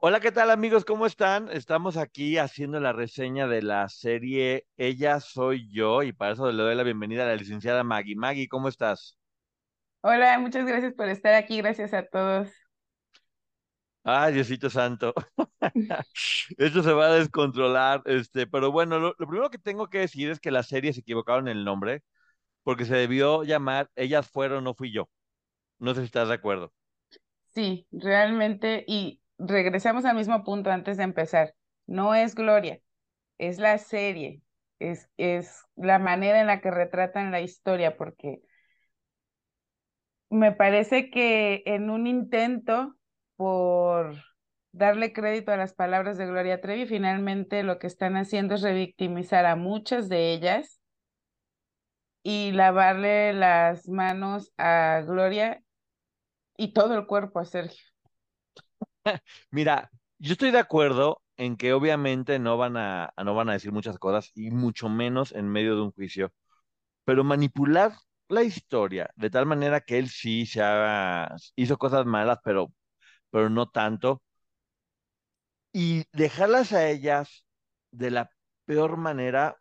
Hola, ¿qué tal amigos? ¿Cómo están? Estamos aquí haciendo la reseña de la serie Ella Soy Yo y para eso le doy la bienvenida a la licenciada Maggie. Maggie, ¿cómo estás? Hola, muchas gracias por estar aquí. Gracias a todos. Ay, Diosito Santo. Esto se va a descontrolar. Este, pero bueno, lo, lo primero que tengo que decir es que la serie se equivocaron en el nombre porque se debió llamar Ellas fueron, no fui yo. No sé si estás de acuerdo. Sí, realmente, y regresamos al mismo punto antes de empezar. No es Gloria, es la serie, es, es la manera en la que retratan la historia, porque me parece que en un intento por darle crédito a las palabras de Gloria Trevi, finalmente lo que están haciendo es revictimizar a muchas de ellas y lavarle las manos a Gloria y todo el cuerpo a Sergio. Mira, yo estoy de acuerdo en que obviamente no van a, no van a decir muchas cosas y mucho menos en medio de un juicio, pero manipular la historia de tal manera que él sí se hizo cosas malas, pero, pero no tanto, y dejarlas a ellas de la peor manera,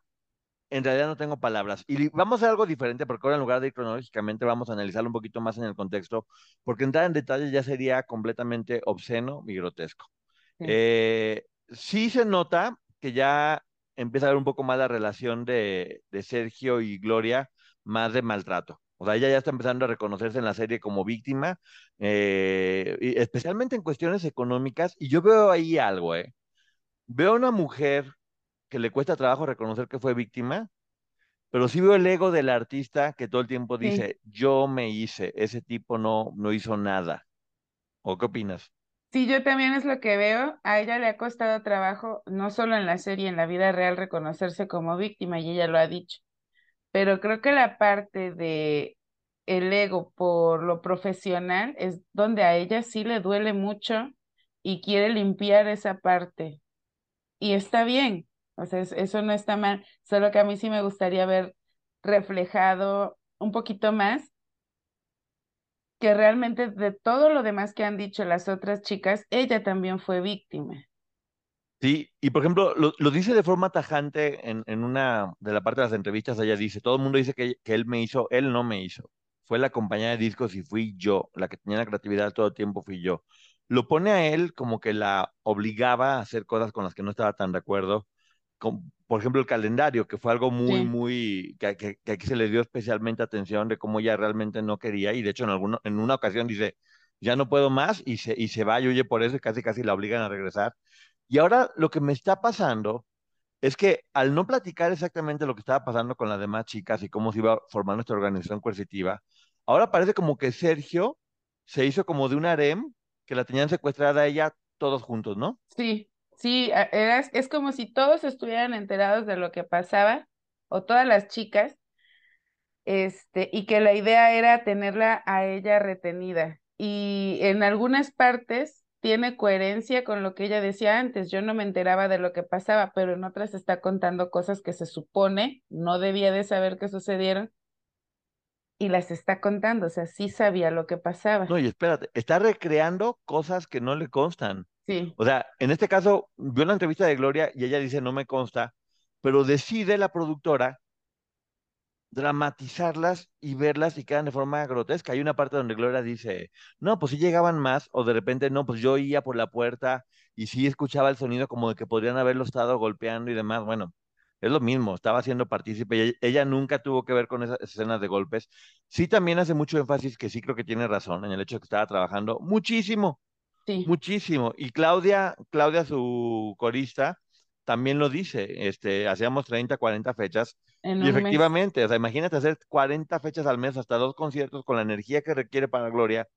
en realidad no tengo palabras. Y vamos a hacer algo diferente porque ahora en lugar de ir cronológicamente vamos a analizarlo un poquito más en el contexto, porque entrar en detalles ya sería completamente obsceno y grotesco. Sí. Eh, sí se nota que ya empieza a haber un poco más la relación de, de Sergio y Gloria, más de maltrato. O sea, ella ya está empezando a reconocerse en la serie como víctima, eh, y especialmente en cuestiones económicas. Y yo veo ahí algo, ¿eh? Veo a una mujer que le cuesta trabajo reconocer que fue víctima, pero sí veo el ego del artista que todo el tiempo Sí. dice, yo me hice, ese tipo no, no hizo nada. ¿O qué opinas? Sí, yo también es lo que veo. A ella le ha costado trabajo, no solo en la serie, en la vida real, reconocerse como víctima, y ella lo ha dicho. Pero creo que la parte de el ego por lo profesional es donde a ella sí le duele mucho y quiere limpiar esa parte. Y está bien, o sea, es- eso no está mal, solo que a mí sí me gustaría ver reflejado un poquito más que realmente de todo lo demás que han dicho las otras chicas, ella también fue víctima. Sí, y por ejemplo, lo, dice de forma tajante en, en una de la parte de las entrevistas, ella dice, todo el mundo dice que, que él me hizo, él no me hizo. Fue la compañía de discos y fui yo, la que tenía la creatividad todo el tiempo fui yo. Lo pone a él como que la obligaba a hacer cosas con las que no estaba tan de acuerdo. Con- por ejemplo, el calendario, que fue algo muy, Sí. muy, que, que, que aquí se le dio especialmente atención de cómo ella realmente no quería, y de hecho en alguno, en una ocasión dice, ya no puedo más, y se, y se va y huye por eso, y casi casi la obligan a regresar. Y ahora lo que me está pasando es que al no platicar exactamente lo que estaba pasando con las demás chicas y cómo se iba formando esta organización coercitiva, ahora parece como que Sergio se hizo como de un harem que la tenían secuestrada a ella todos juntos, ¿no? Sí, sí, a- era, es como si todos estuvieran enterados de lo que pasaba, o todas las chicas, este, y que la idea era tenerla a ella retenida. Y en algunas partes tiene coherencia con lo que ella decía antes. Yo no me enteraba de lo que pasaba, pero en otras está contando cosas que se supone no debía de saber que sucedieron y las está contando. O sea, sí sabía lo que pasaba. No, y espérate, está recreando cosas que no le constan. Sí, O sea, en este caso, vio la entrevista de Gloria y ella dice, no me consta, pero decide la productora dramatizarlas y verlas y quedan de forma grotesca. Hay una parte donde Gloria dice, no, pues sí llegaban más, o de repente, no, pues yo iba por la puerta y sí escuchaba el sonido como de que podrían haberlo estado golpeando y demás. Bueno, es lo mismo, estaba siendo partícipe ella nunca tuvo que ver con esas escenas de golpes. Sí también hace mucho énfasis que sí creo que tiene razón en el hecho de que estaba trabajando muchísimo, Sí, muchísimo. Y Claudia, Claudia, su corista, también lo dice, este, hacíamos 30, 40 fechas en y un mes. efectivamente, o sea, imagínate hacer 40 fechas al mes, hasta dos conciertos con la energía que requiere para Gloria.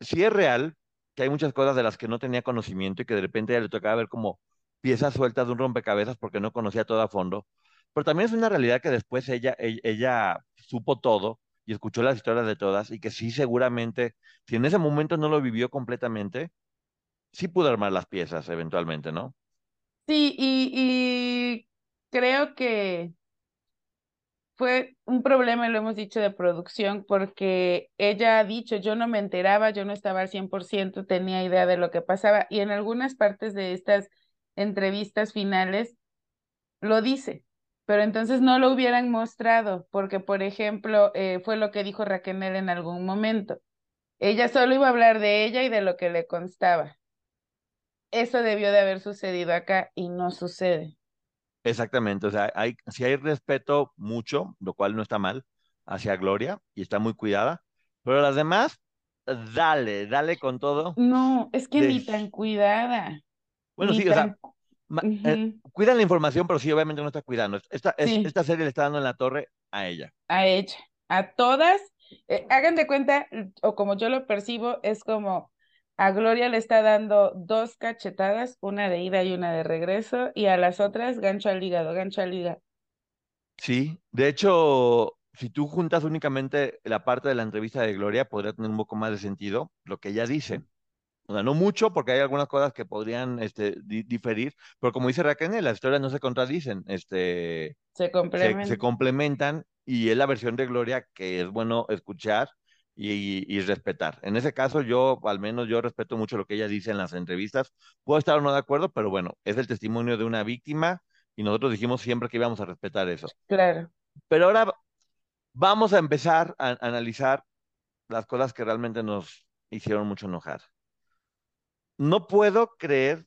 Sí es real que hay muchas cosas de las que no tenía conocimiento y que de repente a ella le tocaba ver como piezas sueltas de un rompecabezas porque no conocía todo a fondo. Pero también es una realidad que después ella, ella, ella supo todo y escuchó las historias de todas y que sí seguramente, si en ese momento no lo vivió completamente, sí pudo armar las piezas eventualmente, ¿no? Sí, y, y creo que fue un problema, lo hemos dicho, de producción, porque ella ha dicho, yo no me enteraba, yo no estaba al 100%, tenía idea de lo que pasaba, y en algunas partes de estas entrevistas finales lo dice, pero entonces no lo hubieran mostrado, porque, por ejemplo, eh, fue lo que dijo Raquel en algún momento. Ella solo iba a hablar de ella y de lo que le constaba. Eso debió de haber sucedido acá y no sucede. Exactamente, o sea, hay, si hay respeto mucho, lo cual no está mal, hacia Gloria y está muy cuidada, pero las demás, dale, dale con todo. No, es que De, ni tan cuidada, bueno, ni sí, o sea, eh, ujú, cuidan la información, pero sí, obviamente no está cuidando. Esta, es, Sí, esta serie le está dando en la torre a ella. a ella, a todas, eh, hagan de cuenta, o como yo lo percibo, es como a Gloria le está dando dos cachetadas, una de ida y una de regreso, y a las otras gancho al hígado, gancho al hígado. Sí, de hecho, si tú juntas únicamente la parte de la entrevista de Gloria, podría tener un poco más de sentido lo que ella dice. O sea, no mucho, porque hay algunas cosas que podrían este, di- diferir, pero como dice Raquel, las historias no se contradicen, este, Se se, se complementan. y es la versión de Gloria que es bueno escuchar y, y respetar. En ese caso, yo, al menos yo respeto mucho lo que ella dice en las entrevistas. Puedo estar o no de acuerdo, pero bueno, es el testimonio de una víctima y nosotros dijimos siempre que íbamos a respetar eso. Claro. Pero ahora vamos a empezar a, a analizar las cosas que realmente nos hicieron mucho enojar. No puedo creer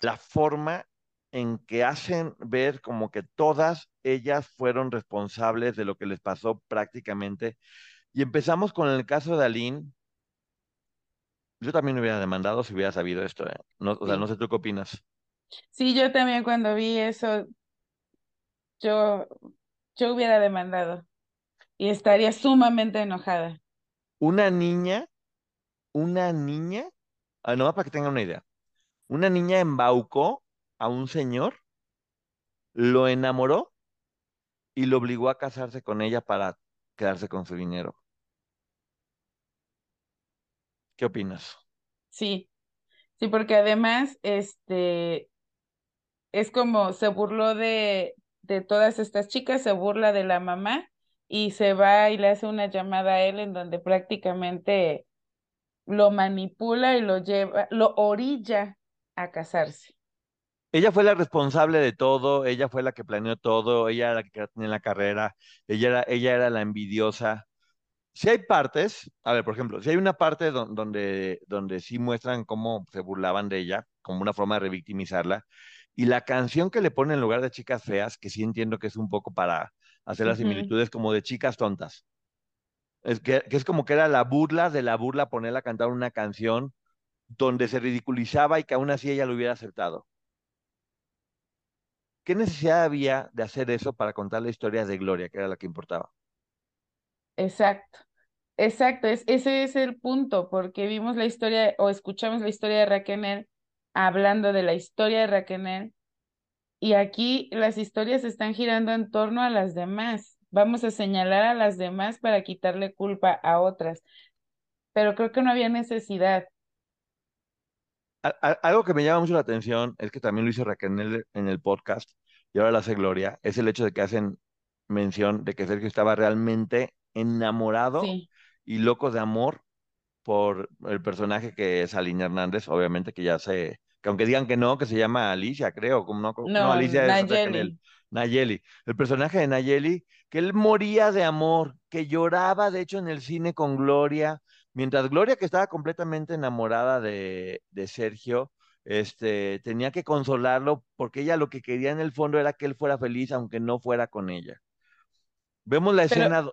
La forma en que hacen ver como que todas ellas fueron responsables de lo que les pasó prácticamente. Y empezamos con el caso de Aline. Yo también hubiera demandado si hubiera sabido esto. ¿eh? No, o sea, no sé tú qué opinas. Sí, yo también cuando vi eso, yo, yo hubiera demandado y estaría sumamente enojada. Una niña, una niña, ah, nomás para que tengan una idea, una niña embaucó a un señor, lo enamoró y lo obligó a casarse con ella para quedarse con su dinero. ¿Qué opinas? Sí, sí, porque además, este, es como se burló de, de todas estas chicas, se burla de la mamá y se va y le hace una llamada a él en donde prácticamente lo manipula y lo lleva, lo orilla a casarse. Ella fue la responsable de todo, ella fue la que planeó todo, ella era la que quería tener la carrera, ella era, ella era la envidiosa. Si hay partes, a ver, por ejemplo, si hay una parte don- donde, donde sí muestran cómo se burlaban de ella, como una forma de revictimizarla, y la canción que le ponen en lugar de chicas feas, que sí entiendo que es un poco para hacer las similitudes como de chicas tontas. Es que, que es como que era la burla de la burla ponerla a cantar una canción donde se ridiculizaba y que aún así ella lo hubiera aceptado. ¿Qué necesidad había de hacer eso para contar la historia de Gloria, que era la que importaba? Exacto. Exacto, es, ese es el punto, porque vimos la historia o escuchamos la historia de Raquel hablando de la historia de Raquel Y aquí las historias están girando en torno a las demás. Vamos a señalar a las demás para quitarle culpa a otras. Pero creo que no había necesidad. Algo que me llama mucho la atención es que también lo hizo Raquel en el, en el podcast y ahora lo hace Gloria, es el hecho de que hacen mención de que Sergio estaba realmente enamorado y loco de amor por el personaje que es Aline Hernández, obviamente que ya sé, que aunque digan que no, que se llama Alicia, creo, como no, no, Alicia es Nayeli. El personaje de Nayeli, que él moría de amor, que lloraba de hecho en el cine con Gloria, mientras Gloria, que estaba completamente enamorada de, de Sergio, este, tenía que consolarlo porque ella lo que quería en el fondo era que él fuera feliz, aunque no fuera con ella. Vemos la escena,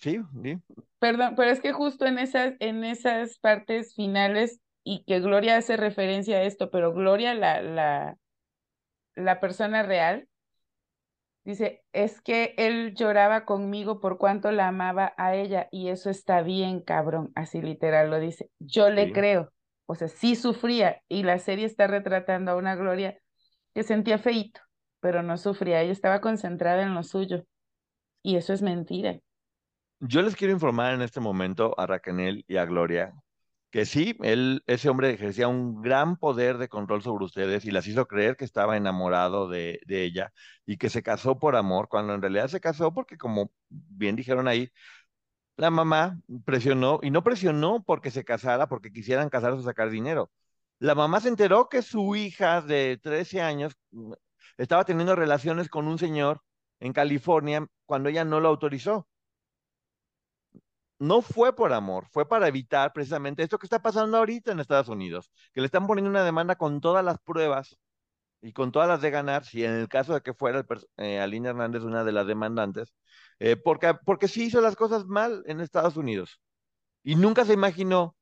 sí, sí. Perdón, pero es que justo en esas, en esas partes finales y que Gloria hace referencia a esto, pero Gloria, la, la, la persona real, dice, es que él lloraba conmigo por cuánto la amaba a ella y eso está bien, cabrón, así literal lo dice. Yo le creo, o sea, sí sufría y la serie está retratando a una Gloria que sentía feito, pero no sufría, ella estaba concentrada en lo suyo. Y eso es mentira. Yo les quiero informar en este momento a Raquel y a Gloria que sí, él, ese hombre ejercía un gran poder de control sobre ustedes y las hizo creer que estaba enamorado de, de ella y que se casó por amor, cuando en realidad se casó porque, como bien dijeron ahí, la mamá presionó, y no presionó porque se casara, porque quisieran casarse o sacar dinero. La mamá se enteró que su hija de 13 años mm, estaba teniendo relaciones con un señor en California cuando ella no lo autorizó. No fue por amor, fue para evitar precisamente esto que está pasando ahorita en Estados Unidos, que le están poniendo una demanda con todas las pruebas y con todas las de ganar, si en el caso de que fuera eh, Aline Hernández una de las demandantes, eh, porque, porque sí hizo las cosas mal en Estados Unidos. Y nunca se imaginó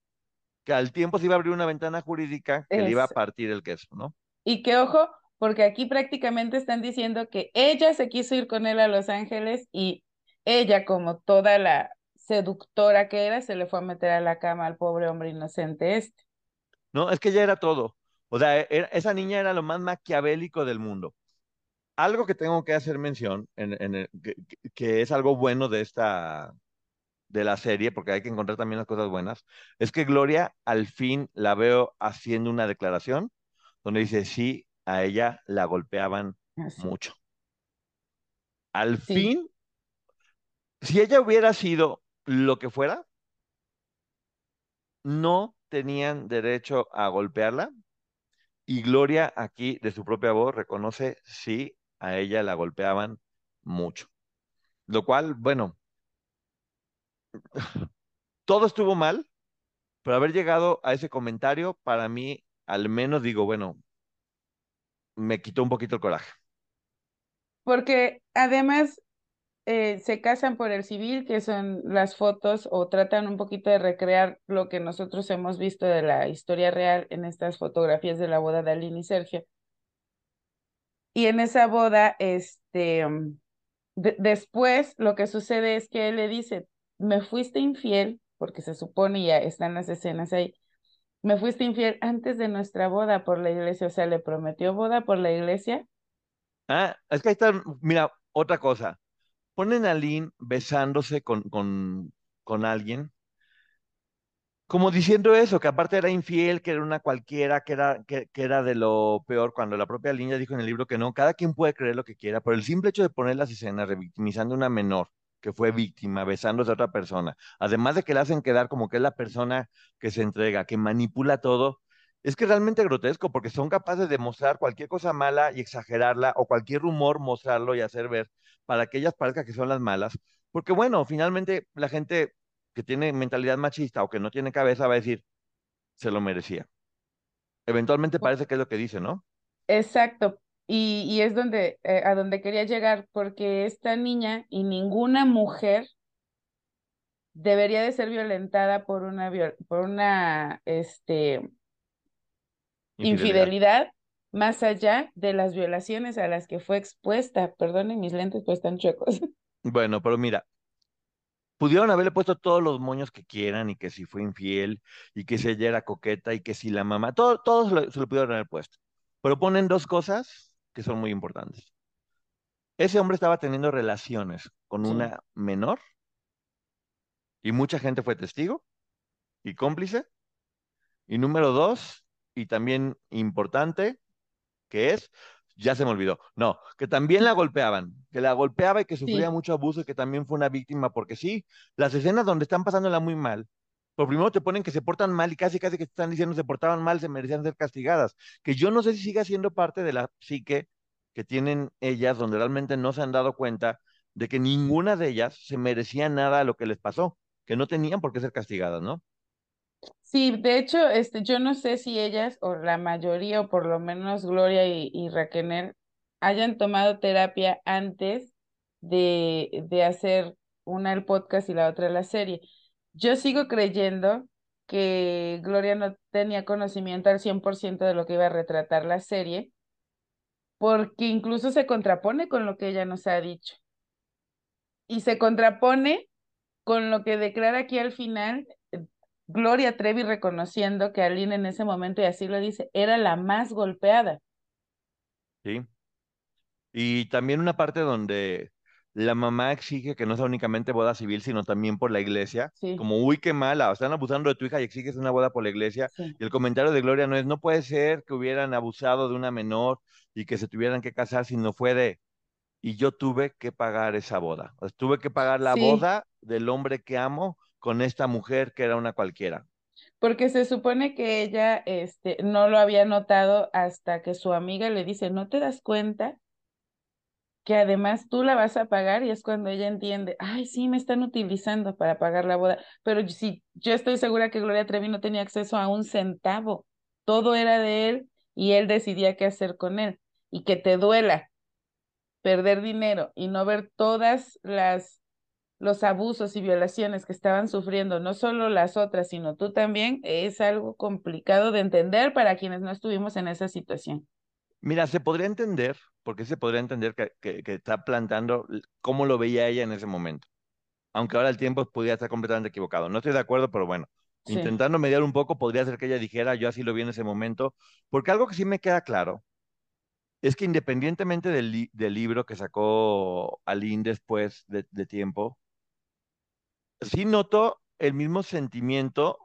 que al tiempo se iba a abrir una ventana jurídica que le iba a partir el queso, ¿no? Y que ojo, porque aquí prácticamente están diciendo que ella se quiso ir con él a Los Ángeles y ella, como toda la seductora que era, se le fue a meter a la cama al pobre hombre inocente este. No, es que ella era todo. O sea, esa niña era lo más maquiavélico del mundo. Algo que tengo que hacer mención, en, que, es algo bueno de esta, de la serie, porque hay que encontrar también las cosas buenas, es que Gloria al fin la veo haciendo una declaración donde dice, sí, a ella la golpeaban ah, mucho. Al fin, si ella hubiera sido lo que fuera, no tenían derecho a golpearla. Y Gloria aquí, de su propia voz, reconoce, sí, a ella la golpeaban mucho. Lo cual, bueno, todo estuvo mal, pero haber llegado a ese comentario, para mí, al menos digo, bueno, me quitó un poquito el coraje. Porque además eh, se casan por el civil, que son las fotos, o tratan un poquito de recrear lo que nosotros hemos visto de la historia real en estas fotografías de la boda de Aline y Sergio. Y en esa boda, este, mm, después lo que sucede es que él le dice, me fuiste infiel, porque se supone ya están las escenas ahí, me fuiste infiel antes de nuestra boda por la iglesia, o sea, le prometió boda por la iglesia. Ah, es que ahí está, mira, otra cosa. Ponen a Lynn besándose con, con, con alguien, como diciendo eso, que aparte era infiel, que era una cualquiera, que era, que, era de lo peor, cuando la propia Lynn ya dijo en el libro que no, cada quien puede creer lo que quiera, pero el simple hecho de poner las escenas revictimizando a una menor que fue víctima, besándose a otra persona, además de que le hacen quedar como que es la persona que se entrega, que manipula todo, es que es realmente grotesco, porque son capaces de mostrar cualquier cosa mala y exagerarla, o cualquier rumor mostrarlo y hacer ver para que ellas parezcan que son las malas, porque bueno, finalmente la gente que tiene mentalidad machista o que no tiene cabeza va a decir, se lo merecía. Eventualmente parece que es lo que dice, ¿no? Exacto, y, es donde, eh, a donde quería llegar, porque esta niña y ninguna mujer debería de ser violentada por una, por una este, infidelidad. Más allá de las violaciones a las que fue expuesta. Perdonen mis lentes, pues están chuecos. Bueno, pero mira, pudieron haberle puesto todos los moños que quieran y que si fue infiel y que si ella era coqueta y que si la mamá, todo, todos se lo pudieron haber puesto. Pero ponen dos cosas que son muy importantes. Ese hombre estaba teniendo relaciones con Sí. una menor y mucha gente fue testigo y cómplice. Y número dos, y también importante, que es, ya se me olvidó, no, que también la golpeaban, que la golpeaba y que sufría Sí. mucho abuso y que también fue una víctima, porque sí, las escenas donde están pasándola muy mal, por primero te ponen que se portan mal y casi casi que te están diciendo se portaban mal, se merecían ser castigadas, que yo no sé si siga siendo parte de la psique que tienen ellas, donde realmente no se han dado cuenta de que ninguna de ellas se merecía nada a lo que les pasó, que no tenían por qué ser castigadas, ¿no? Sí, de hecho, este, yo no sé si ellas, o la mayoría, o por lo menos Gloria y, y Raquel, hayan tomado terapia antes de, de hacer una el podcast y la otra la serie. Yo sigo creyendo que Gloria no tenía conocimiento al 100% de lo que iba a retratar la serie, porque incluso se contrapone con lo que ella nos ha dicho. Y se contrapone con lo que declara aquí al final Gloria Trevi reconociendo que Aline en ese momento, y así lo dice, era la más golpeada. Sí. Y también una parte donde la mamá exige que no sea únicamente boda civil, sino también por la iglesia. Sí. Como, uy, qué mala, están abusando de tu hija y exiges una boda por la iglesia. Sí. Y el comentario de Gloria no es, no puede ser que hubieran abusado de una menor y que se tuvieran que casar, sino fue de, y yo tuve que pagar esa boda. O sea, tuve que pagar la Sí. boda del hombre que amo con esta mujer que era una cualquiera. Porque se supone que ella este, no lo había notado hasta que su amiga le dice, ¿no te das cuenta que además tú la vas a pagar? Y es cuando ella entiende, ay, sí, me están utilizando para pagar la boda. Pero sí, yo estoy segura que Gloria Trevi no tenía acceso a un centavo. Todo era de él y él decidía qué hacer con él. Y que te duela perder dinero y no ver todas las los abusos y violaciones que estaban sufriendo, no solo las otras, sino tú también, es algo complicado de entender para quienes no estuvimos en esa situación. Mira, se podría entender, porque se podría entender que, que, que está plantando l- cómo lo veía ella en ese momento. Aunque ahora el tiempo podría estar completamente equivocado. No estoy de acuerdo, pero bueno, Sí, intentando mediar un poco, podría ser que ella dijera, yo así lo vi en ese momento, porque algo que sí me queda claro es que independientemente del, li- del libro que sacó Aline después de, de tiempo, sí noto el mismo sentimiento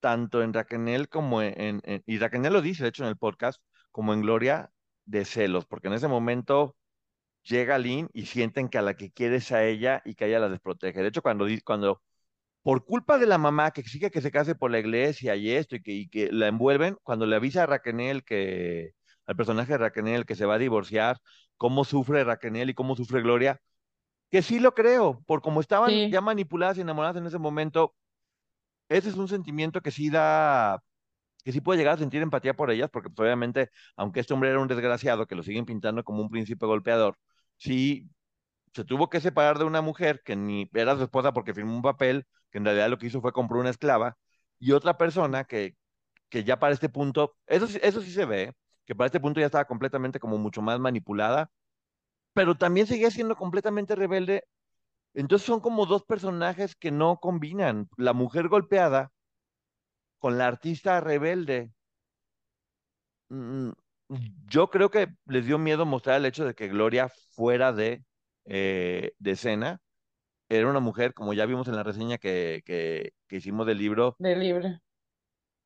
tanto en Raquel como en, en- y Raquel lo dice, de hecho, en el podcast, como en Gloria, de celos, porque en ese momento llega Lynn y sienten que a la que quiere es a ella y que ella la desprotege. De hecho, cuando, cuando por culpa de la mamá que exige que se case por la iglesia y esto y que, y que la envuelven, cuando le avisa a Raquel que, al personaje de Raquel que se va a divorciar, cómo sufre Raquel y cómo sufre Gloria, que sí lo creo, por como estaban sí, ya manipuladas y enamoradas en ese momento, ese es un sentimiento que sí da, que sí puede llegar a sentir empatía por ellas, porque pues, obviamente, aunque este hombre era un desgraciado, que lo siguen pintando como un príncipe golpeador, sí se tuvo que separar de una mujer que ni era su esposa porque firmó un papel, que en realidad lo que hizo fue comprar una esclava, y otra persona que, que ya para este punto, eso, sí- eso sí se ve, que para este punto ya estaba completamente como mucho más manipulada, pero también seguía siendo completamente rebelde. Entonces son como dos personajes que no combinan. La mujer golpeada con la artista rebelde. Mm, Yo creo que les dio miedo mostrar el hecho de que Gloria fuera de, eh, de escena. Era una mujer, como ya vimos en la reseña que, que, que hicimos del libro, del libro.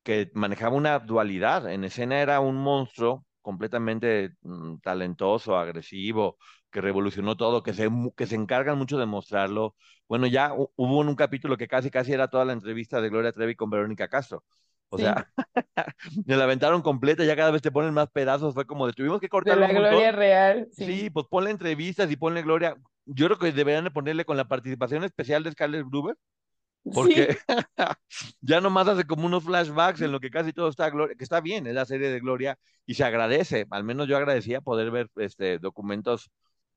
que manejaba una dualidad. En escena era un monstruo completamente mm, talentoso, agresivo, que revolucionó todo, que se, que se encargan mucho de mostrarlo. Bueno, ya hu- hubo en un capítulo que casi casi era toda la entrevista de Gloria Trevi con Verónica Castro. O Sí, sea, me la aventaron completa, ya cada vez te ponen más pedazos, fue como de tuvimos que de cortarlo la un gloria real, sí, Sí, pues ponle entrevistas y ponle Gloria. Yo creo que deberían de ponerle con la participación especial de Scarlett Gruber, porque sí, ya nomás hace como unos flashbacks en lo que casi todo está Gloria, que está bien, es la serie de Gloria y se agradece, al menos yo agradecía poder ver este documentos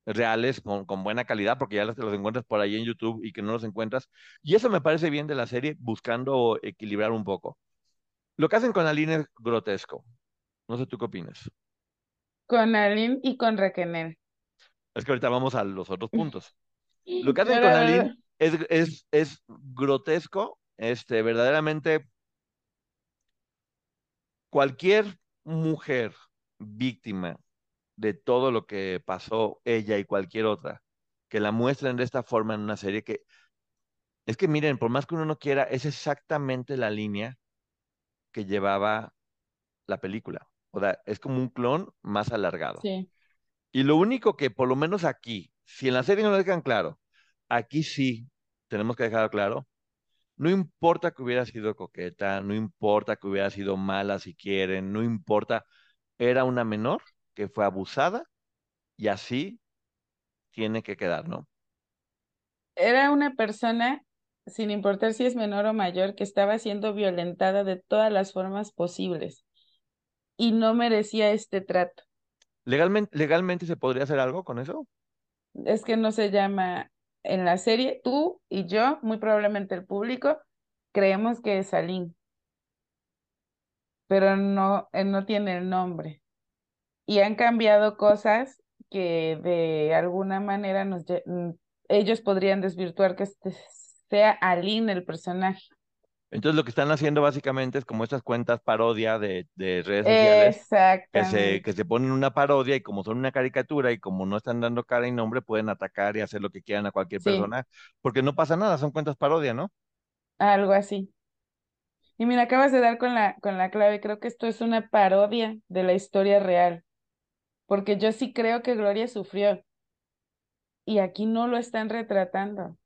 reales con, con buena calidad, porque ya los, los encuentras por ahí en YouTube y que no los encuentras. Y eso me parece bien de la serie, buscando equilibrar un poco. Lo que hacen con Aline es grotesco. No sé tú qué opinas. con Aline y con Raquel. Es que ahorita vamos a los otros puntos. Lo que hacen con Aline es, es, es grotesco, este, verdaderamente cualquier mujer víctima de todo lo que pasó ella y cualquier otra, que la muestren de esta forma en una serie que es que miren, por más que uno no quiera, es exactamente la línea que llevaba la película. O sea, es como un clon más alargado. Sí. Y lo único que, por lo menos aquí, si en la serie no lo dejan claro, aquí sí tenemos que dejar claro, no importa que hubiera sido coqueta, no importa que hubiera sido mala si quieren, no importa, era una menor que fue abusada y así tiene que quedar, ¿no? Era una persona, sin importar si es menor o mayor, que estaba siendo violentada de todas las formas posibles y no merecía este trato. ¿Legalmente, legalmente se podría hacer algo con eso? Es que no se llama en la serie, tú y yo, muy probablemente el público, creemos que es Aline, pero no, él no tiene el nombre. Y han cambiado cosas que de alguna manera nos, mm, ellos podrían desvirtuar que este sea Aline el personaje. Entonces lo que están haciendo básicamente es como estas cuentas parodia de, de redes sociales que se, que se ponen una parodia y como son una caricatura y como no están dando cara y nombre, pueden atacar y hacer lo que quieran a cualquier Sí, persona, porque no pasa nada, son cuentas parodia, ¿no? algo así. Y mira, acabas de dar con la, con la clave. Creo que esto es una parodia de la historia real, porque yo sí creo que Gloria sufrió y aquí no lo están retratando.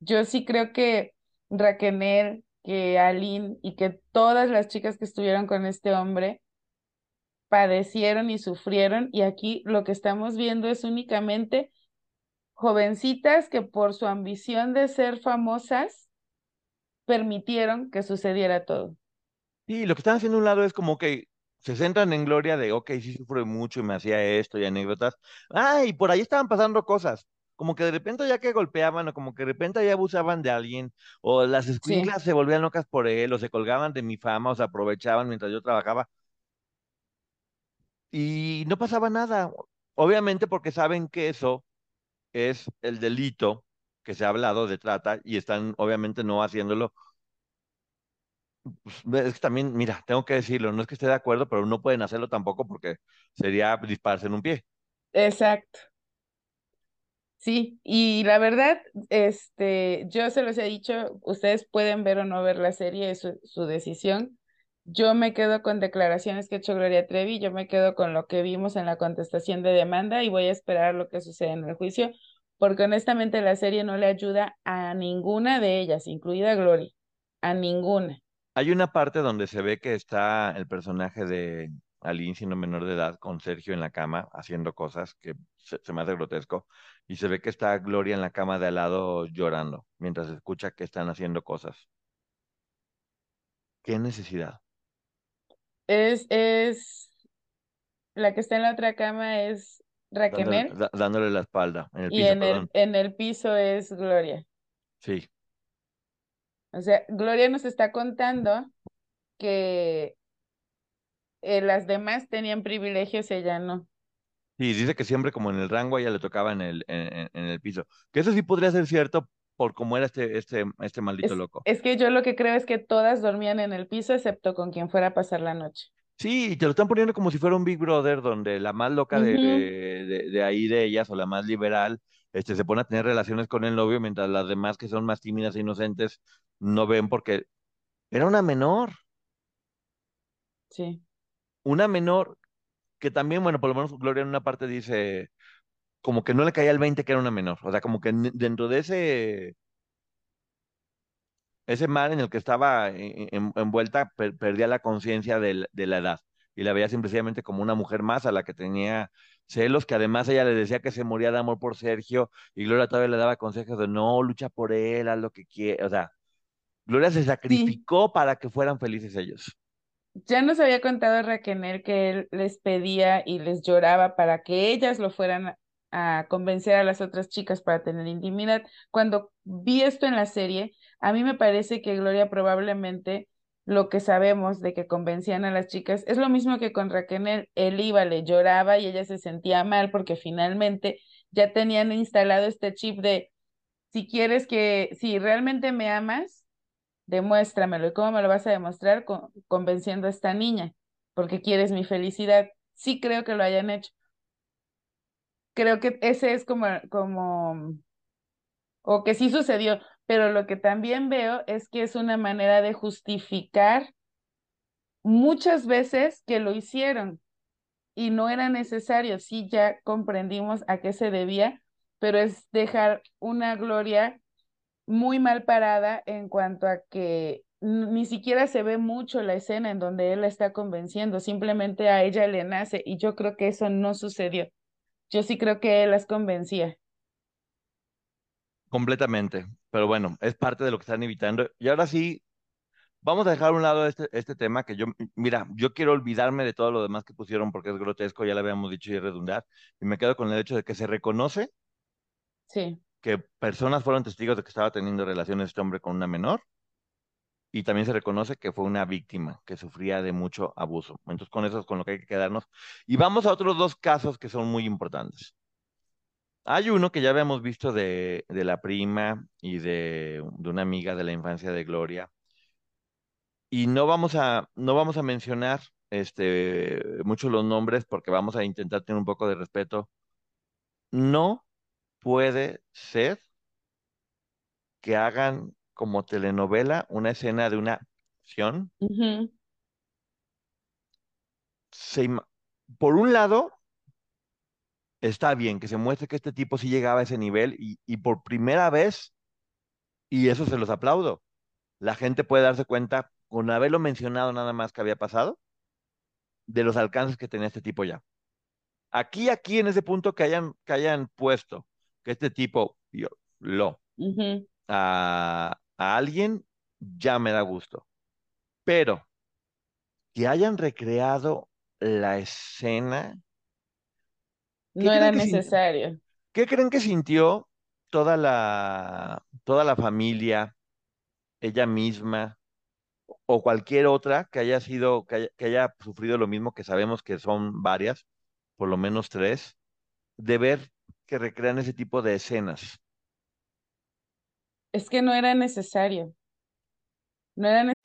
Yo sí creo que Raquel, que Aline y que todas las chicas que estuvieron con este hombre padecieron y sufrieron y aquí lo que estamos viendo es únicamente jovencitas que por su ambición de ser famosas permitieron que sucediera todo. Y lo que están haciendo a un lado es como que se centran en gloria de, ok, sí sufro mucho y me hacía esto y anécdotas. Ah, y por ahí estaban pasando cosas. Como que de repente ya que golpeaban o como que de repente ya abusaban de alguien o las Sí, escuinclas se volvían locas por él o se colgaban de mi fama o se aprovechaban mientras yo trabajaba y no pasaba nada. Obviamente porque saben que eso es el delito que se ha hablado de trata y están obviamente no haciéndolo Pues, es que también, mira, tengo que decirlo, no es que esté de acuerdo, pero no pueden hacerlo tampoco porque sería dispararse en un pie. exacto. Sí, y la verdad, este, yo se los he dicho, ustedes pueden ver o no ver la serie, es su, decisión. Yo me quedo con declaraciones que ha hecho Gloria Trevi, yo me quedo con lo que vimos en la contestación de demanda y voy a esperar lo que sucede en el juicio, porque honestamente la serie no le ayuda a ninguna de ellas, incluida Gloria, a ninguna. Hay una parte donde se ve que está el personaje de Aline, siendo menor de edad, con Sergio en la cama haciendo cosas que se, se me hace grotesco, y se ve que está Gloria en la cama de al lado llorando mientras escucha que están haciendo cosas. ¿Qué necesidad? Es, es, la que está en la otra cama es Raquel dándole la espalda, en el y piso, en el, en el piso es Gloria. Sí. O sea, Gloria nos está contando que eh, las demás tenían privilegios, ella no. Y dice que siempre como en el rango a ella le tocaba en el, en, el piso. Que eso sí podría ser cierto por cómo era este, este, este maldito Es, loco. es que yo lo que creo es que todas dormían en el piso, excepto con quien fuera a pasar la noche. Sí, y te lo están poniendo como si fuera un Big Brother, donde la más loca de, de- de ahí de ellas, o la más liberal, este, se pone a tener relaciones con el novio, mientras las demás que son más tímidas e inocentes no ven porque era una menor, sí. Una menor que también, bueno, por lo menos Gloria en una parte dice como que no le caía el 20 que era una menor. O sea, como que en- dentro de ese ese mar en el que estaba en- en- envuelta per- perdía la conciencia de, la edad y la veía simplemente como una mujer más a la que tenía celos, que además ella le decía que se moría de amor por Sergio y Gloria todavía le daba consejos de no, lucha por él, haz lo que quiera. O sea, Gloria se Sí, sacrificó para que fueran felices ellos. Ya nos había contado Raquel que él les pedía y les lloraba para que ellas lo fueran a convencer a las otras chicas para tener intimidad. Cuando vi esto en la serie, a mí me parece que Gloria probablemente lo que sabemos de que convencían a las chicas es lo mismo que con Raquel. Él iba, le lloraba y ella se sentía mal porque finalmente ya tenían instalado este chip de si quieres que, si realmente me amas demuéstramelo. ¿Y cómo me lo vas a demostrar? Con- convenciendo a esta niña, porque quieres mi felicidad. Sí creo que lo hayan hecho, creo que ese es como, como, o que sí sucedió, pero lo que también veo es que es una manera de justificar muchas veces que lo hicieron y no era necesario, sí ya comprendimos a qué se debía, pero es dejar una gloria muy mal parada en cuanto a que ni siquiera se ve mucho la escena en donde él la está convenciendo, simplemente a ella le nace y yo creo que eso no sucedió. Yo sí creo que él las convencía. Completamente, pero bueno, es parte de lo que están evitando. Y ahora sí, vamos a dejar a un lado este, este tema que yo, mira, yo quiero olvidarme de todo lo demás que pusieron porque es grotesco, ya lo habíamos dicho y redundar, y me quedo con el hecho de que se reconoce Sí. Que personas fueron testigos de que estaba teniendo relaciones este hombre con una menor y también se reconoce que fue una víctima que sufría de mucho abuso. Entonces, con eso es con lo que hay que quedarnos. Y vamos a otros dos casos que son muy importantes. Hay uno que ya habíamos visto de, de la prima y de, de una amiga de la infancia de Gloria. Y no vamos a, no vamos a mencionar este, mucho los nombres porque vamos a intentar tener un poco de respeto. No puede ser que hagan como telenovela una escena de una acción. Se por un lado, está bien que se muestre que este tipo sí llegaba a ese nivel y, y por primera vez, y eso se los aplaudo, la gente puede darse cuenta, con haberlo mencionado nada más que había pasado, de los alcances que tenía este tipo ya. Aquí, aquí, en ese punto que hayan, que hayan puesto que este tipo yo, lo Ujú. a, a alguien, ya me da gusto. Pero que hayan recreado la escena, ¿qué No era necesario. ¿Qué creen que sintió toda la, toda la familia, ella misma o cualquier otra que haya sido, que haya, que haya sufrido lo mismo, que sabemos que son varias, por lo menos tres, de ver que recrean ese tipo de escenas? Es que no era necesario. No era.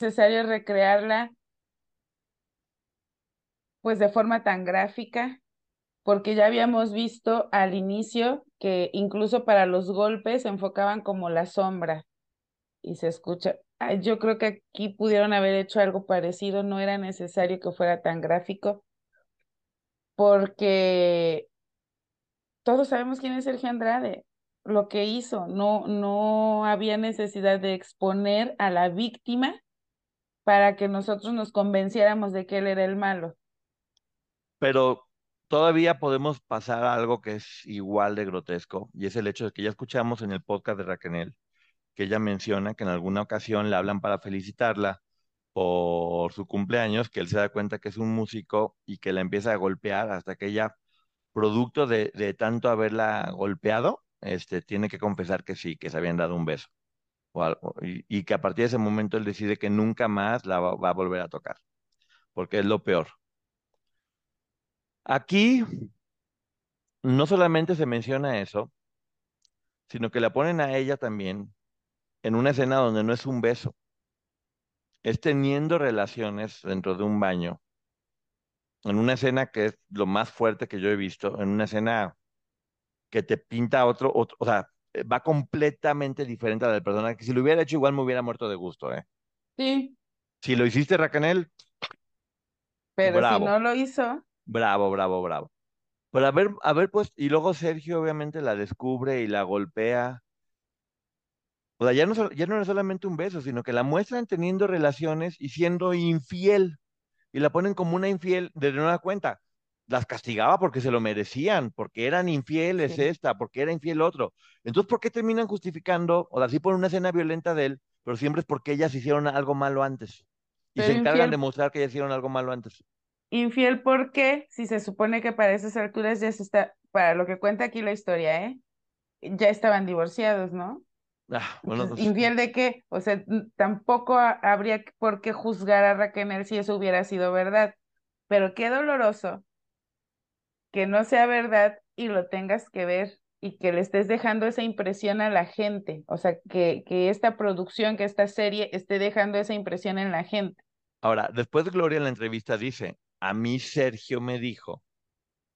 Necesario recrearla pues de forma tan gráfica, porque ya habíamos visto al inicio que incluso para los golpes se enfocaban como la sombra y se escucha. Yo creo que aquí pudieron haber hecho algo parecido, no era necesario que fuera tan gráfico, porque todos sabemos quién es Sergio Andrade, lo que hizo, no, no había necesidad de exponer a la víctima para que nosotros nos convenciéramos de que él era el malo. Pero todavía podemos pasar algo que es igual de grotesco, y es el hecho de que ya escuchamos en el podcast de Raquel que ella menciona que en alguna ocasión le hablan para felicitarla por su cumpleaños, que él se da cuenta que es un músico y que la empieza a golpear hasta que ella, producto de, de tanto haberla golpeado, este, tiene que confesar que sí, que se habían dado un beso. Y, que a partir de ese momento él decide que nunca más la va, a volver a tocar, porque es lo peor. Aquí no solamente se menciona eso, sino que la ponen a ella también en una escena donde no es un beso, es teniendo relaciones dentro de un baño, en una escena que es lo más fuerte que yo he visto, en una escena que te pinta otro, otro o sea, va completamente diferente a la del personaje, que si lo hubiera hecho igual me hubiera muerto de gusto, ¿eh? Sí, Si lo hiciste, Racanel, pero si bravo, no lo hizo, bravo, bravo, bravo. Pero a ver, a ver, pues, y luego Sergio obviamente la descubre y la golpea. O sea, ya no, ya no era solamente un beso, sino que la muestran teniendo relaciones y siendo infiel. Y la ponen como una infiel de nueva cuenta. Las castigaba porque se lo merecían, porque eran infieles sí. esta, porque era infiel otro. Entonces, ¿por qué terminan justificando? O sea, sí ponen una escena violenta de él, pero siempre es porque ellas hicieron algo malo antes. Y se encargan infiel, de mostrar que ellas hicieron algo malo antes. Infiel, ¿por qué? Si se supone que para esas alturas ya se está, para lo que cuenta aquí la historia, ¿eh? Ya estaban divorciados, ¿no? Ah, bueno, pues, ¿infiel de qué? O sea, tampoco ha- habría por qué juzgar a Raquel si eso hubiera sido verdad. Pero qué doloroso que no sea verdad y lo tengas que ver y que le estés dejando esa impresión a la gente. O sea, que, que esta producción, que esta serie esté dejando esa impresión en la gente. Ahora, después Gloria en la entrevista dice, a mí Sergio me dijo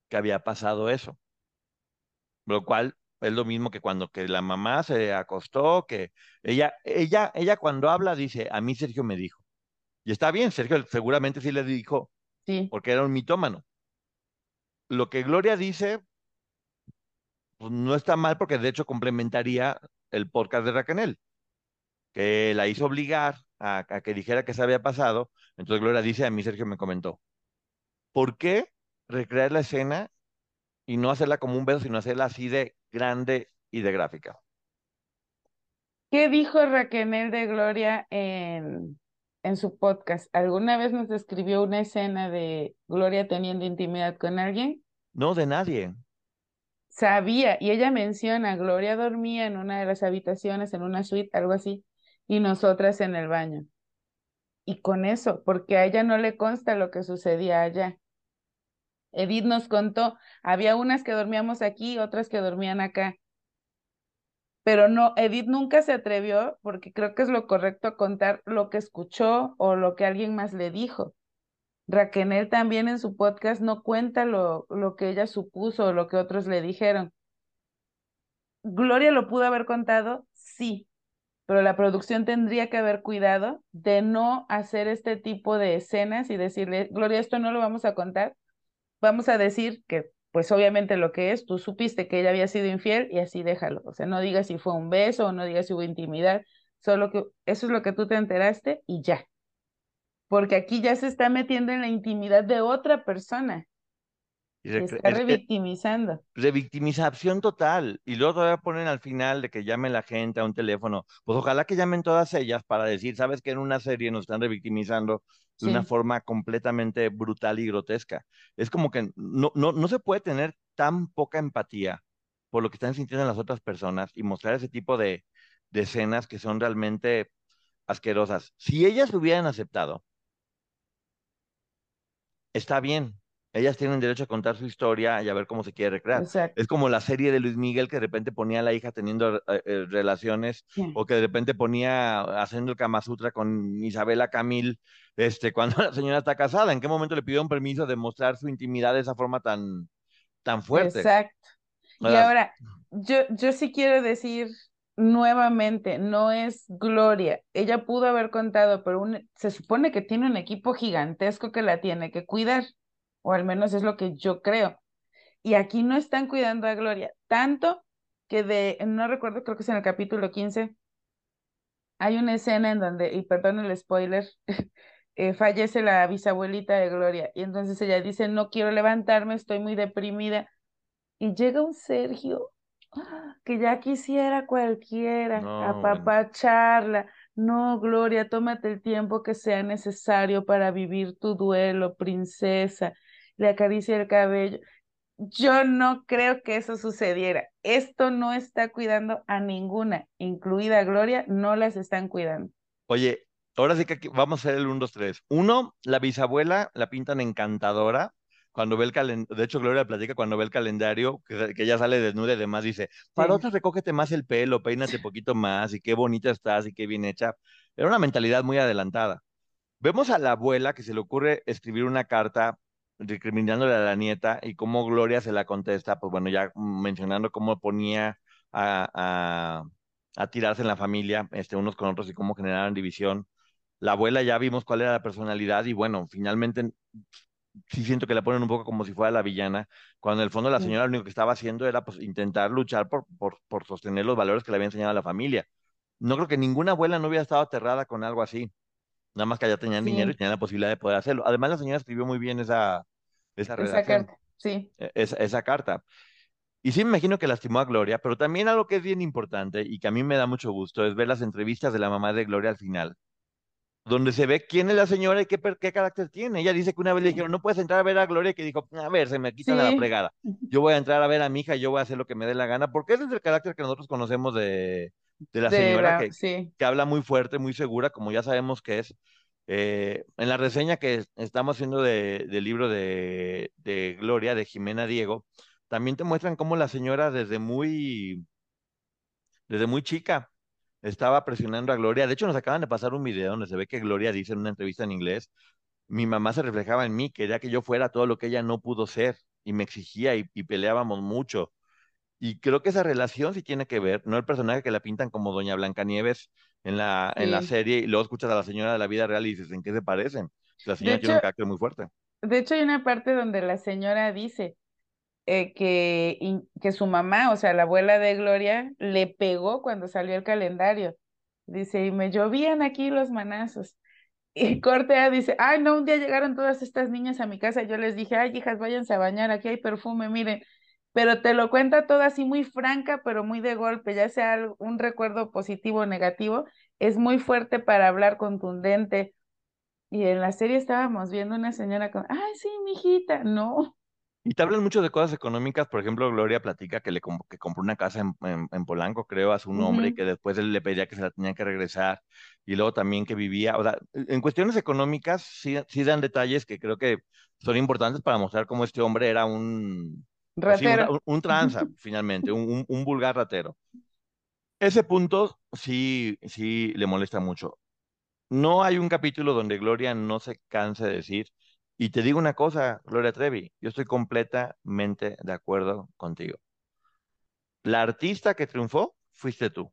que había pasado eso, lo cual es lo mismo que cuando que la mamá se acostó, que ella, ella, ella cuando habla dice, a mí Sergio me dijo. Y está bien, Sergio seguramente sí le dijo, Sí, porque era un mitómano. Lo que Gloria dice, pues no está mal porque de hecho complementaría el podcast de Raquel, que la hizo obligar a, a que dijera que se había pasado. Entonces Gloria dice, a mí Sergio me comentó. ¿Por qué recrear la escena y no hacerla como un beso, sino hacerla así de grande y de gráfica? ¿Qué dijo Raquel de Gloria en, en su podcast? ¿Alguna vez nos describió una escena de Gloria teniendo intimidad con alguien? No de nadie. Sabía, y ella menciona, Gloria dormía en una de las habitaciones, en una suite, algo así, y nosotras en el baño. Y con eso, porque a ella no le consta lo que sucedía allá. Edith nos contó, había unas que dormíamos aquí, otras que dormían acá. Pero no, Edith nunca se atrevió, porque creo que es lo correcto contar lo que escuchó o lo que alguien más le dijo. Raquel también en su podcast no cuenta lo, lo que ella supuso o lo que otros le dijeron. Gloria lo pudo haber contado, sí, pero la producción tendría que haber cuidado de no hacer este tipo de escenas y decirle, Gloria, esto no lo vamos a contar, vamos a decir que, pues obviamente lo que es, tú supiste que ella había sido infiel y así déjalo. O sea, no digas si fue un beso o no digas si hubo intimidad, solo que eso es lo que tú te enteraste y ya. Porque aquí ya se está metiendo en la intimidad de otra persona, Y se está es- es- revictimizando. revictimización total. Y luego todavía ponen al final de que llame la gente a un teléfono. Pues ojalá que llamen todas ellas para decir, sabes que en una serie nos están revictimizando de una forma completamente brutal y grotesca. Es como que no, no, no se puede tener tan poca empatía por lo que están sintiendo las otras personas y mostrar ese tipo de, de escenas que son realmente asquerosas. Si ellas lo hubieran aceptado, está bien. Ellas tienen derecho a contar su historia y a ver cómo se quiere recrear. Exacto. Es como la serie de Luis Miguel que de repente ponía a la hija teniendo eh, eh, relaciones Sí. o que de repente ponía haciendo el Kama Sutra con Isabela Camil, este, cuando la señora está casada. ¿En qué momento le pidieron permiso de mostrar su intimidad de esa forma tan, tan fuerte? Exacto. Y Ahora, ahora, yo, yo sí quiero decir nuevamente, no es Gloria. Ella pudo haber contado, pero un- se supone que tiene un equipo gigantesco que la tiene que cuidar, o al menos es lo que yo creo. Y aquí no están cuidando a Gloria, tanto que de, no recuerdo, creo que es en el capítulo 15, hay una escena en donde, y perdón el spoiler, eh, fallece la bisabuelita de Gloria, y entonces ella dice, no quiero levantarme, estoy muy deprimida. Y llega un Sergio ¡ah! que ya quisiera cualquiera No, apapacharla. No, Gloria, tómate el tiempo que sea necesario para vivir tu duelo, princesa. Le acaricia el cabello. Yo no creo que eso sucediera. Esto no está cuidando a ninguna, incluida Gloria, no las están cuidando. Oye, ahora sí que aquí vamos a hacer el 1, 2, 3. Uno, la bisabuela la pintan encantadora. Cuando ve el calendario, de hecho Gloria platica cuando ve el calendario, que, que ella sale desnuda y demás, dice, para Sí. recógete más el pelo, peínate poquito más, y qué bonita estás, y qué bien hecha. Era una mentalidad muy adelantada. Vemos a la abuela que se le ocurre escribir una carta recriminándole a la nieta y cómo Gloria se la contesta, pues bueno, ya mencionando cómo ponía a, a, a tirarse en la familia, este, unos con otros y cómo generaron división. La abuela ya vimos cuál era la personalidad y bueno, finalmente sí siento que la ponen un poco como si fuera la villana, cuando en el fondo la señora lo único que estaba haciendo era pues intentar luchar por, por, por sostener los valores que le había enseñado a la familia. No creo que ninguna abuela no hubiera estado aterrada con algo así. Nada más que allá tenían dinero y tenían la posibilidad de poder hacerlo. Además, la señora escribió muy bien esa, esa esa carta, sí, e- esa, esa carta. Y sí me imagino que lastimó a Gloria, pero también algo que es bien importante y que a mí me da mucho gusto es ver las entrevistas de la mamá de Gloria al final. donde se ve quién es la señora y qué, qué carácter tiene. Ella dice que una vez le dijeron, no puedes entrar a ver a Gloria, que dijo, a ver, se me quitan la fregada. Yo voy a entrar a ver a mi hija, yo voy a hacer lo que me dé la gana, porque ese es el carácter que nosotros conocemos de, de la señora, que, que, habla muy fuerte, muy segura, como ya sabemos que es. Eh, en la reseña que estamos haciendo de, del libro de, Gloria, de Jimena Diego, también te muestran cómo la señora desde muy, desde muy chica estaba presionando a Gloria. De hecho, nos acaban de pasar un video donde se ve que Gloria dice en una entrevista en inglés, mi mamá se reflejaba en mí, quería que yo fuera todo lo que ella no pudo ser y me exigía y, peleábamos mucho. Y creo que esa relación sí tiene que ver, no el personaje que la pintan como Doña Blancanieves en la, en la serie y luego escuchas a la señora de la vida real y dices, ¿en qué se parecen? La señora tiene un carácter muy fuerte. De hecho, hay una parte donde la señora dice, eh, que, que su mamá, o sea, la abuela de Gloria, le pegó cuando salió el calendario. Dice, y me llovían aquí los manazos. Y Cortea dice, ay, no, un día llegaron todas estas niñas a mi casa yo les dije, ay, hijas, váyanse a bañar, aquí hay perfume, miren. Pero te lo cuenta todo así muy franca, pero muy de golpe, ya sea un recuerdo positivo o negativo, es muy fuerte para hablar contundente. Y en la serie estábamos viendo una señora con, ay, sí, mi hijita, no. Y te hablan mucho de cosas económicas, por ejemplo, Gloria platica que le que compró una casa en, en, Polanco, creo, a su nombre, y que después él le pedía que se la tenía que regresar, y luego también que vivía, o sea, en cuestiones económicas sí, sí dan detalles que creo que son importantes para mostrar cómo este hombre era un, pues un, un, tranza, finalmente, un, un, vulgar ratero. Ese punto sí, sí le molesta mucho. No hay un capítulo donde Gloria no se canse de decir, y te digo una cosa, Gloria Trevi, yo estoy completamente de acuerdo contigo. La artista que triunfó fuiste tú.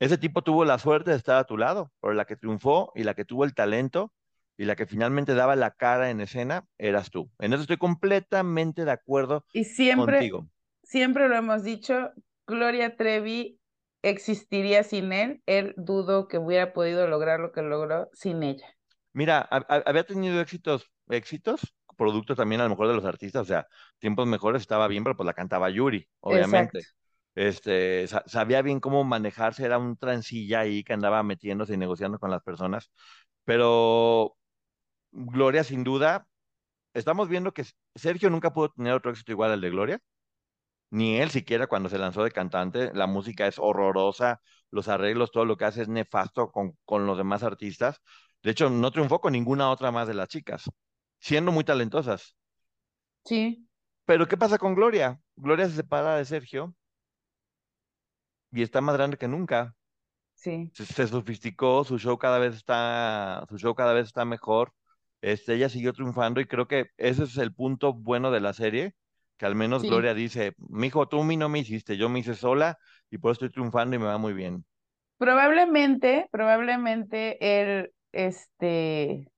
Ese tipo tuvo la suerte de estar a tu lado, pero la que triunfó y la que tuvo el talento y la que finalmente daba la cara en escena eras tú. En eso estoy completamente de acuerdo y siempre, contigo. Siempre lo hemos dicho, Gloria Trevi existiría sin él. Él dudo que hubiera podido lograr lo que logró sin ella. Mira, había tenido éxitos, éxitos, producto también a lo mejor de los artistas, o sea, tiempos mejores estaba bien, pero pues la cantaba Yuri, obviamente este, sabía bien cómo manejarse, era un transilla ahí que andaba metiéndose y negociando con las personas, pero Gloria sin duda, estamos viendo que Sergio nunca pudo tener otro éxito igual al de Gloria, ni él siquiera cuando se lanzó de cantante, la música es horrorosa, los arreglos, todo lo que hace es nefasto con, con los demás artistas, de hecho no triunfó con ninguna otra más de las chicas, siendo muy talentosas. Sí. Pero ¿qué pasa con Gloria? Gloria se separa de Sergio y está más grande que nunca. Sí. Se, sofisticó, su show cada vez está, su show cada vez está mejor. Este, ella siguió triunfando y creo que ese es el punto bueno de la serie, que al menos Gloria dice, mijo, tú a mí no me hiciste, yo me hice sola y por eso estoy triunfando y me va muy bien. Probablemente, probablemente él, este,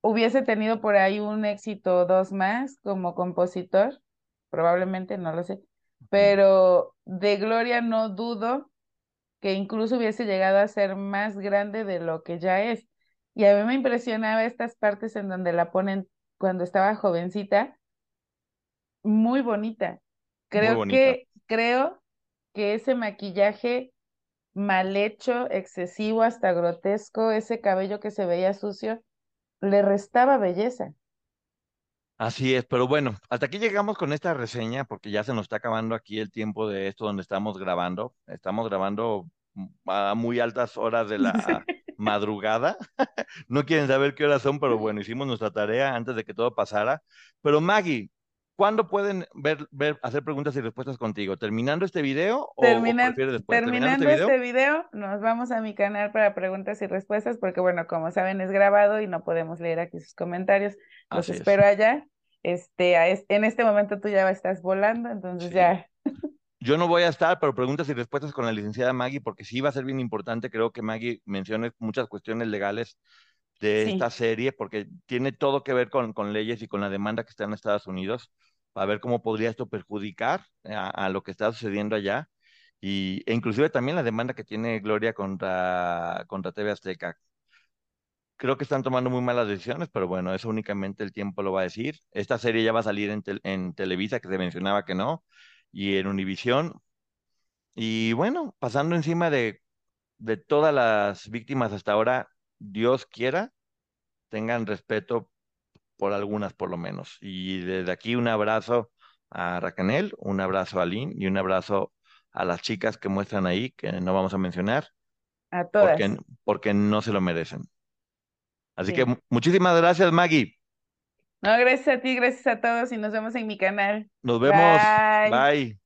hubiese tenido por ahí un éxito o dos más como compositor, probablemente, no lo sé, pero de Gloria no dudo que incluso hubiese llegado a ser más grande de lo que ya es. Y a mí me impresionaba estas partes en donde la ponen cuando estaba jovencita, muy bonita. Creo que, creo que ese maquillaje mal hecho, excesivo, hasta grotesco, ese cabello que se veía sucio, le restaba belleza. Así es, pero bueno, hasta aquí llegamos con esta reseña porque ya se nos está acabando aquí el tiempo de esto donde estamos grabando. Estamos grabando a muy altas horas de la madrugada. no quieren saber qué horas son, pero bueno, hicimos nuestra tarea antes de que todo pasara. Pero Maggie, ¿cuándo pueden ver, ver hacer preguntas y respuestas contigo? ¿Terminando este video o, prefieres después? Terminando, este, este, video? nos vamos a mi canal para preguntas y respuestas porque bueno, como saben es grabado y no podemos leer aquí sus comentarios. Los espero allá. Este, en este momento tú ya estás volando, entonces ya. Yo no voy a estar, pero preguntas y respuestas con la licenciada Maggie, porque sí va a ser bien importante. Creo que Maggie mencione muchas cuestiones legales de esta Sí, serie, porque tiene todo que ver con, con leyes y con la demanda que está en Estados Unidos, para ver cómo podría esto perjudicar a, a lo que está sucediendo allá, y, e inclusive también la demanda que tiene Gloria contra, contra TV Azteca. Creo que están tomando muy malas decisiones, pero bueno, eso únicamente el tiempo lo va a decir. Esta serie ya va a salir en, tel- en Televisa, que se mencionaba que no, y en Univisión. Y bueno, pasando encima de, de todas las víctimas hasta ahora, Dios quiera, tengan respeto por algunas por lo menos. Y desde aquí un abrazo a Racanel, un abrazo a Lynn y un abrazo a las chicas que muestran ahí, que no vamos a mencionar, a todas. porque no se lo merecen. Así que Sí. muchísimas gracias, Maggie. No, gracias a ti, gracias a todos y nos vemos en mi canal. Nos vemos. Bye. Bye.